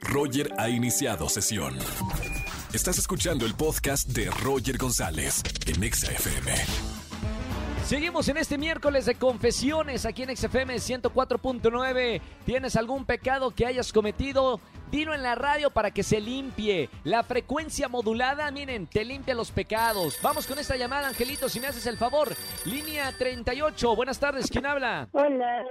Roger ha iniciado sesión. Estás escuchando el podcast de Roger González en Exa FM. Seguimos en este miércoles de confesiones aquí en XFM 104.9. ¿Tienes algún pecado que hayas cometido? Dilo en la radio para que se limpie. La frecuencia modulada, miren, te limpia los pecados. Vamos con esta llamada, Angelito, si me haces el favor. Línea 38. Buenas tardes, ¿quién habla? Hola,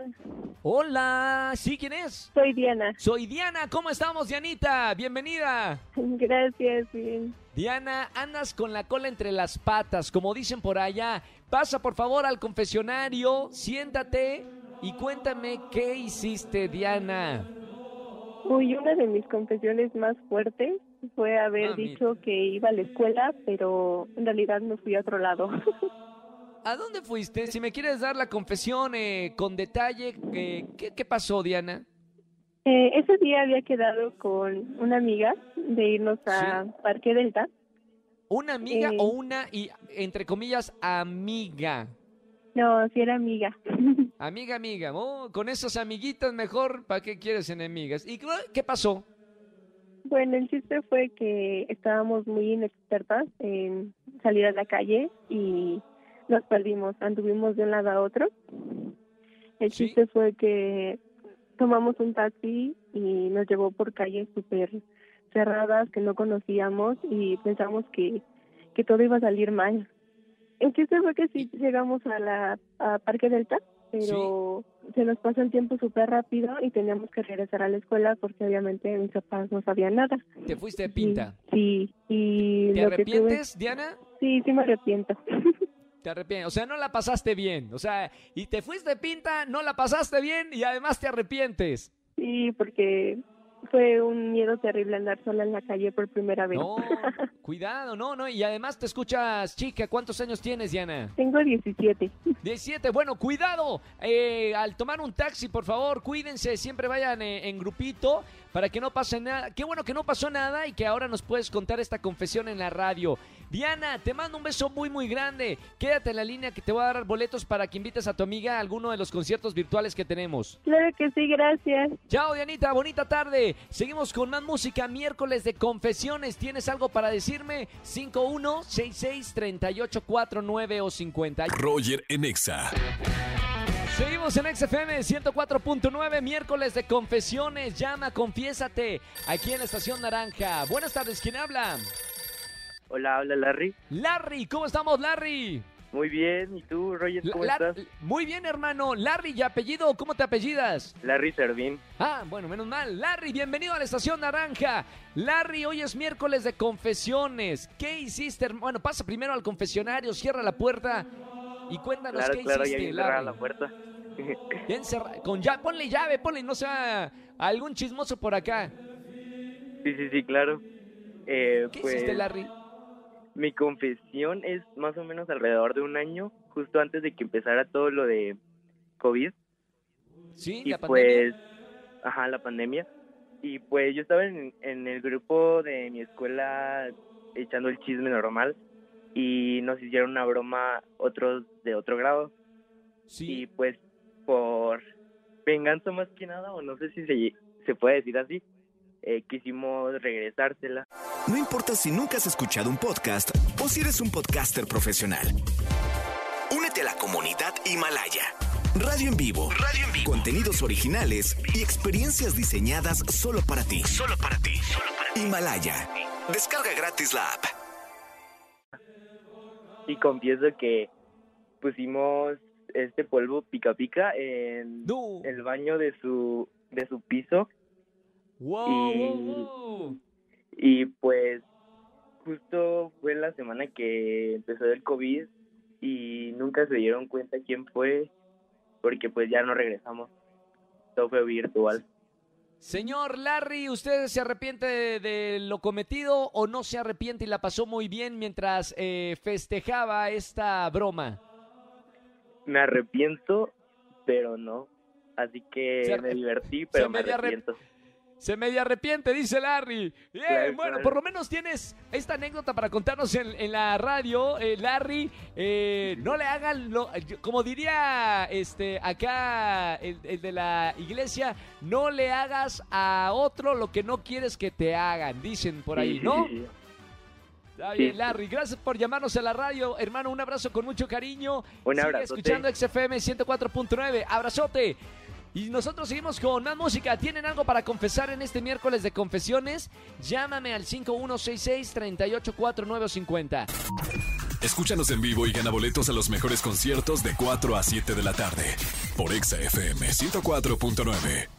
Hola, ¿sí quién es? soy Diana. Soy Diana, ¿cómo estamos, Dianita? Bienvenida. Gracias, bien. Diana, andas con la cola entre las patas, como dicen por allá. Pasa por favor al confesionario, siéntate y cuéntame qué hiciste, Diana. Uy, una de mis confesiones más fuertes fue haber Ah, dicho que iba a la escuela, pero en realidad me fui a otro lado. ¿A dónde fuiste? Si me quieres dar la confesión eh, con detalle, eh, ¿qué, qué pasó, Diana? Eh, ese día había quedado con una amiga de irnos a Parque Delta. ¿Una amiga Eh. o una, y entre comillas, amiga? No, sí era amiga. Amiga, amiga. Oh, con esas amiguitas mejor, ¿para qué quieres enemigas? ¿Y qué pasó? bueno, el chiste fue que estábamos muy inexpertas en salir a la calle y nos perdimos, anduvimos de un lado a otro. El Sí. chiste fue que tomamos un taxi y nos llevó por calles súper cerradas que no conocíamos y pensamos que, que todo iba a salir mal. El chiste fue que sí llegamos a la a Parque Delta, pero se nos pasó el tiempo súper rápido y teníamos que regresar a la escuela porque obviamente mis papás no sabían nada. Te fuiste de pinta. Sí, y ¿Te tuve- arrepientes, Diana? Sí, sí me arrepiento. Te arrepientes. O sea, no la pasaste bien. O sea, y te fuiste pinta, no la pasaste bien y además te arrepientes. sí, porque fue un miedo terrible andar sola en la calle por primera vez. No, cuidado, no, no. Y además te escuchas, chica, ¿cuántos años tienes, Diana? Tengo 17. 17. Bueno, cuidado. eh, al tomar un taxi, por favor, cuídense. Siempre vayan eh, en grupito para que no pase nada. Qué bueno que no pasó nada y que ahora nos puedes contar esta confesión en la radio. Diana, te mando un beso muy, muy grande. Quédate en la línea que te voy a dar boletos para que invites a tu amiga a alguno de los conciertos virtuales que tenemos. Claro que sí, gracias. Chao, Dianita, bonita tarde. Seguimos con más música, miércoles de confesiones. ¿Tienes algo para decirme? 51663849 o 50. Roger en Exa. Seguimos en XFM 104.9, miércoles de confesiones. Llama, confiésate, aquí en la Estación Naranja. Buenas tardes, ¿quién habla? Hola, habla Larry. Larry, ¿cómo estamos, Larry? Muy bien, ¿y tú, Roger, cómo estás? Muy bien, hermano. Larry, ¿y apellido? ¿Cómo te apellidas? Larry Servín. Ah, bueno, menos mal. Larry, bienvenido a la Estación Naranja. Larry, hoy es miércoles de confesiones. ¿Qué hiciste? Bueno, pasa primero al confesionario, cierra la puerta y cuéntanos Claro, qué claro, hiciste, bien Larry. la puerta. Encerra- con ya, ponle llave, ponle, no sea algún chismoso por acá. sí, sí, sí, claro. Eh, ¿Qué pues, hiciste, Larry? Mi confesión es más o menos alrededor de un año, justo antes de que empezara todo lo de COVID. Sí, Y la pandemia. pues, ajá, la pandemia. Y pues yo estaba en, en el grupo de mi escuela echando el chisme normal y nos hicieron una broma otros de otro grado. Y Sí. pues por venganza más que nada, o no sé si se, se puede decir así, eh, quisimos regresársela. No importa si nunca has escuchado un podcast o si eres un podcaster profesional. Únete a la comunidad Himalaya. Radio en vivo. Radio en vivo. Contenidos originales y experiencias diseñadas solo para ti. Solo para ti. Himalaya. Descarga gratis la app. Y confieso que pusimos este polvo pica pica en No. el baño de su de su piso Wow, y- wow, wow. Y pues justo fue la semana que empezó el COVID y nunca se dieron cuenta quién fue porque pues ya no regresamos. Todo fue virtual. Señor Larry, ¿usted se arrepiente de, de lo cometido o no se arrepiente y la pasó muy bien mientras eh, festejaba esta broma? Me arrepiento, pero no. Así que me divertí, pero me arrep- arrepiento. Se media arrepiente, dice Larry. Bien, Claro, bueno, claro. por lo menos tienes esta anécdota para contarnos en, en la radio, eh, Larry. eh, no le hagan, lo, como diría este acá el, el de la iglesia, no le hagas a otro lo que no quieres que te hagan, dicen por ahí, ¿no? Está bien, Larry. Gracias por llamarnos a la radio. Hermano, un abrazo con mucho cariño. Un Sigue abrazote. escuchando XFM 104.9. Abrazote. Y nosotros seguimos con más música. ¿Tienen algo para confesar en este miércoles de confesiones? Llámame al 5166-384950. Escúchanos en vivo y gana boletos a los mejores conciertos de 4 a 7 de la tarde por Exa FM 104.9.